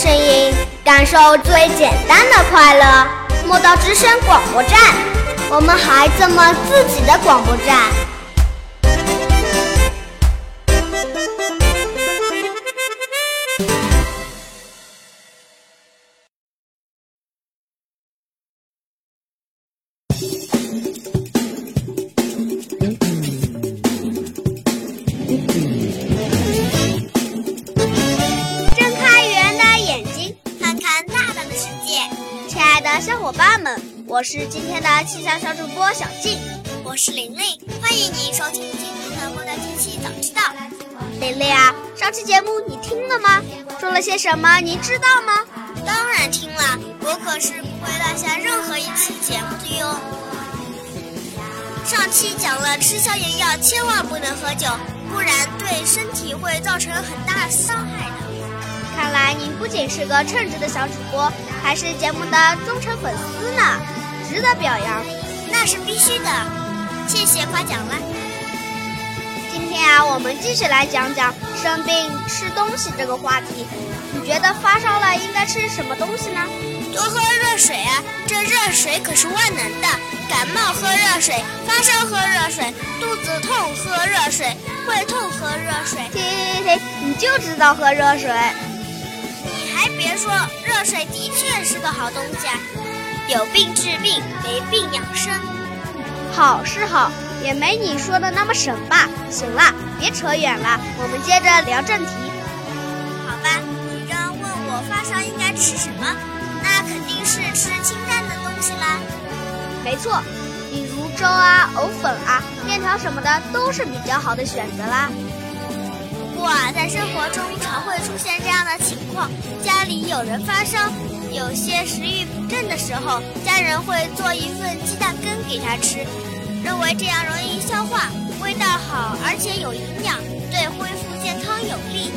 声音，感受最简单的快乐。莫道之声广播站，我们孩子们自己的广播站。我是今天的气象小主播小静，我是玲玲，欢迎您收听今天的《莫道天气早知道》。玲玲啊，上期节目你听了吗？说了些什么？你知道吗？当然听了，我可是不会落下任何一期节目的哟。上期讲了吃消炎药千万不能喝酒，不然对身体会造成很大伤害的。看来您不仅是个称职的小主播，还是节目的忠诚粉丝呢。值得表扬，那是必须的。谢谢夸奖了。今天啊，我们继续来讲讲生病吃东西这个话题。你觉得发烧了应该吃什么东西呢？多喝热水啊，这热水可是万能的。感冒喝热水，发烧喝热水，肚子痛喝热水，胃痛喝热水。停停停！你就知道喝热水。别说，热水的确是个好东西啊。有病治病，没病养生。好是好，也没你说的那么神吧。行了，别扯远了，我们接着聊正题。好吧，你刚问我发烧应该吃什么，那肯定是吃清淡的东西啦。没错，比如粥啊、藕粉啊、面条什么的都是比较好的选择啦。不过啊，在生活中常会出现这样的情况，家里有人发烧。有些食欲不振的时候，家人会做一份鸡蛋羹给他吃，认为这样容易消化，味道好，而且有营养，对恢复健康有利。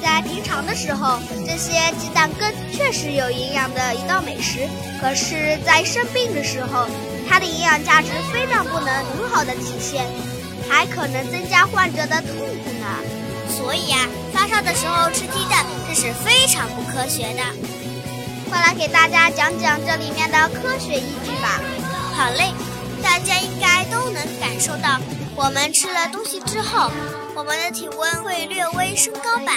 在平常的时候，这些鸡蛋羹确实有营养的一道美食，可是，在生病的时候，它的营养价值非但不能很好的体现，还可能增加患者的痛苦呢。所以呀，发烧的时候吃鸡蛋，这是非常不科学的。快来给大家讲讲这里面的科学依据吧。好嘞，大家应该都能感受到，我们吃了东西之后，我们的体温会略微升高吧？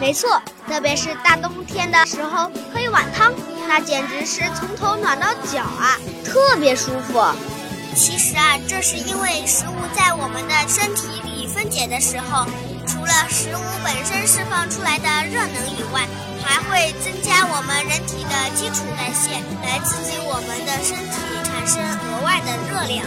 没错，特别是大冬天的时候喝一碗汤，那简直是从头暖到脚啊，特别舒服。其实啊，这是因为食物在我们的身体里分解的时候。除了食物本身释放出来的热能以外，还会增加我们人体的基础代谢，来刺激我们的身体产生额外的热量。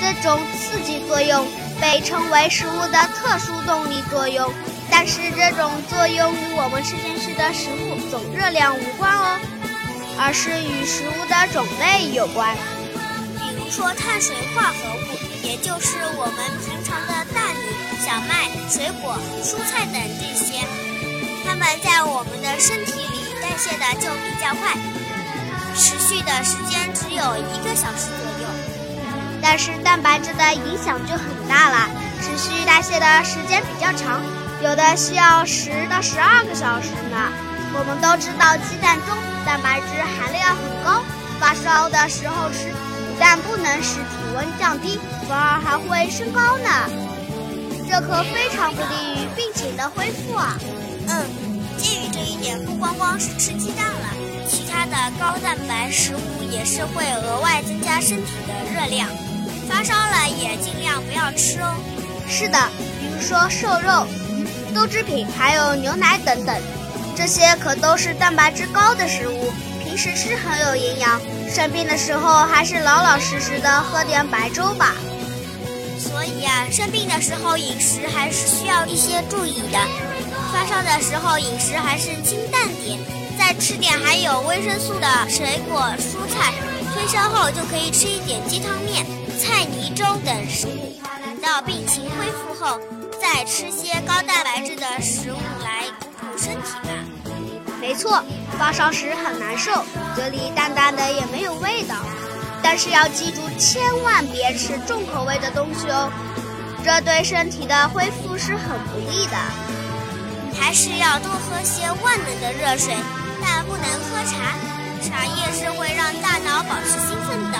这种刺激作用被称为食物的特殊动力作用，但是这种作用与我们吃进去的食物总热量无关哦，而是与食物的种类有关。说碳水化合物，也就是我们平常的大米。小麦、水果、蔬菜等这些，它们在我们的身体里代谢的就比较快，持续的时间只有一个小时左右。但是蛋白质的影响就很大了，持续代谢的时间比较长，有的需要十到十二个小时呢。我们都知道鸡蛋中蛋白质含量很高，发烧的时候吃，但不能使体温降低，反而还会升高呢。这可非常不利于病情的恢复啊！嗯，鉴于这一点，不光光是吃鸡蛋了，其他的高蛋白食物也是会额外增加身体的热量。发烧了也尽量不要吃哦。是的，比如说瘦肉、豆制品，还有牛奶等等，这些可都是蛋白质高的食物，平时吃很有营养。生病的时候，还是老老实实的喝点白粥吧。所以呀，生病的时候饮食还是需要一些注意的。发烧的时候饮食还是清淡点，再吃点含有维生素的水果蔬菜。退烧后就可以吃一点鸡汤面、菜泥粥等食物。等到病情恢复后，再吃些高蛋白质的食物来补补身体吧。没错，发烧时很难受，嘴里淡淡的也没有味道。但是要记住，千万别吃重口味的东西哦，这对身体的恢复是很不利的。还是要多喝些万能的热水，但不能喝茶。茶叶是会让大脑保持兴奋的，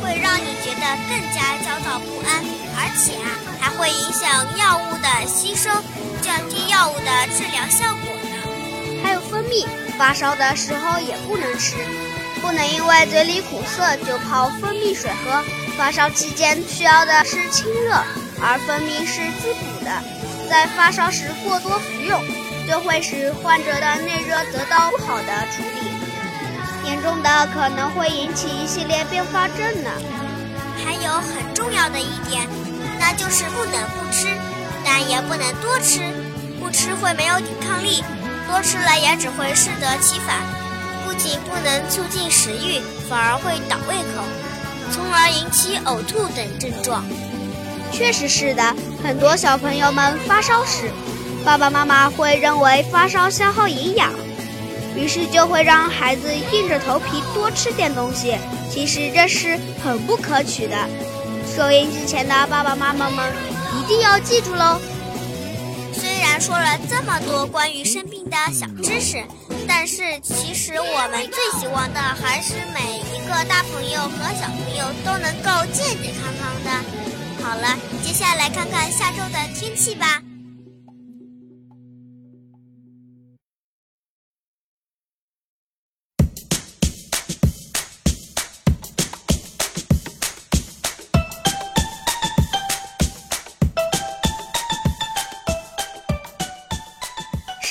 会让你觉得更加焦躁不安，而且啊，还会影响药物的吸收，降低药物的治疗效果。蜜，发烧的时候也不能吃，不能因为嘴里苦涩就泡蜂蜜水喝。发烧期间需要的是清热，而蜂蜜是滋补的，在发烧时过多服用，就会使患者的内热得到不好的处理，严重的可能会引起一系列并发症呢。还有很重要的一点，那就是不能不吃，但也不能多吃，不吃会没有抵抗力，多吃了也只会适得其反，不仅不能促进食欲，反而会倒胃口。从而引起呕吐等症状。确实是的，很多小朋友们发烧时，爸爸妈妈会认为发烧消耗营养，于是就会让孩子硬着头皮多吃点东西。其实这是很不可取的。收音机前的爸爸妈妈们一定要记住喽。说了这么多关于生病的小知识，但是其实我们最希望的还是每一个大朋友和小朋友都能够健健康康的。好了，接下来看看下周的天气吧。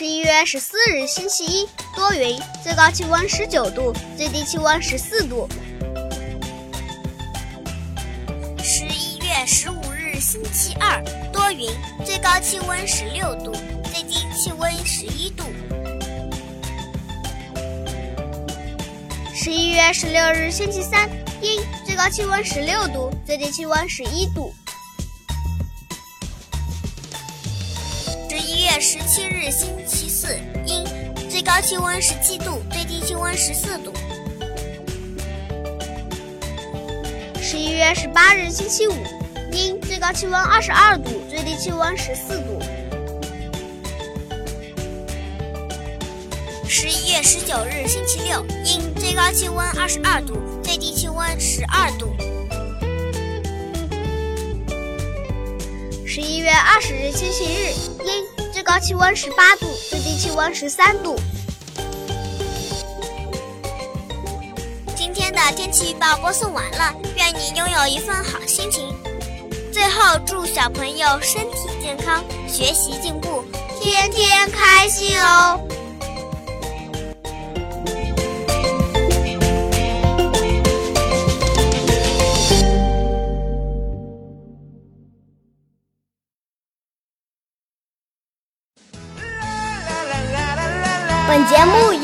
十一月十四日，星期一，多云，最高气温十九度，最低气温十四度。十一月十五日，星期二，多云，最高气温十六度，最低气温十一度。十一月十六日，星期三，阴，最高气温十六度，最低气温十一度。十七日，星期四，阴，最高气温十七度，最低气温十四度。十一月十八日，星期五，阴，最高气温二十二度，最低气温十四度。十一月十九日，星期六，阴，最高气温二十二度，最低气温十二度。十一月二十日，星期日，阴，高气温十八度，最低气温十三度。今天的天气预报播送完了，愿你拥有一份好心情。最后，祝小朋友身体健康，学习进步，天天开心哦！